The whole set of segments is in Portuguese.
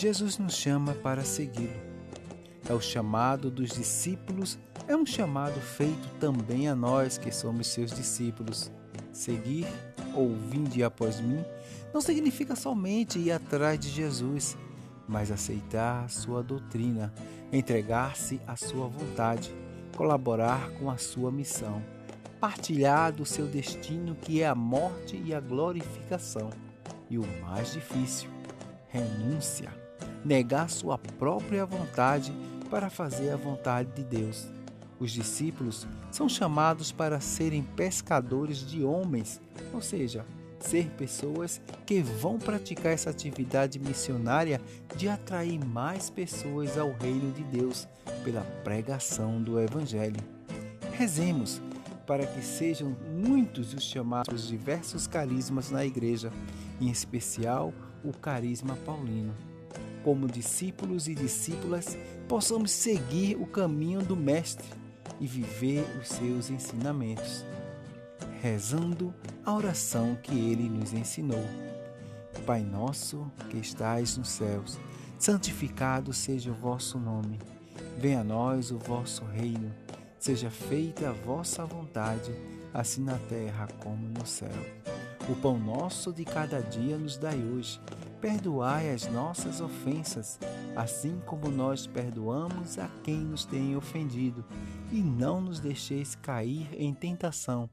Jesus nos chama para segui-lo. É o chamado dos discípulos, é um chamado feito também a nós que somos seus discípulos. Seguir ou vinde após mim não significa somente ir atrás de Jesus, mas aceitar sua doutrina, entregar-se à sua vontade, colaborar com a sua missão, partilhar do seu destino que é a morte e a glorificação. E o mais difícil, renúncia, negar sua própria vontade para fazer a vontade de Deus. Os discípulos são chamados para serem pescadores de homens, ou seja, ser pessoas que vão praticar essa atividade missionária de atrair mais pessoas ao reino de Deus pela pregação do Evangelho. Rezemos para que sejam muitos os chamados os diversos carismas na igreja, em especial o carisma paulino. Como discípulos e discípulas, possamos seguir o caminho do Mestre e viver os seus ensinamentos rezando a oração que ele nos ensinou. Pai nosso que estais nos céus, santificado seja o vosso nome. Venha a nós o vosso reino. Seja feita a vossa vontade, assim na terra como no céu. O pão nosso de cada dia nos dai hoje. Perdoai as nossas ofensas, assim como nós perdoamos a quem nos tem ofendido, e não nos deixeis cair em tentação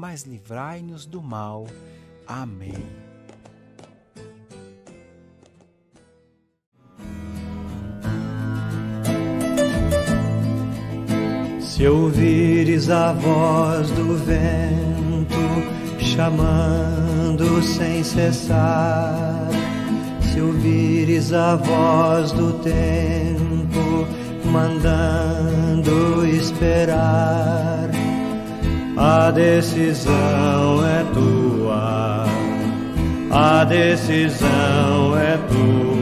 mas livrai-nos do mal. Amém. Se ouvires a voz do vento chamando sem cessar, se ouvires a voz do tempo mandando esperar, a decisão é tua, a decisão é tua.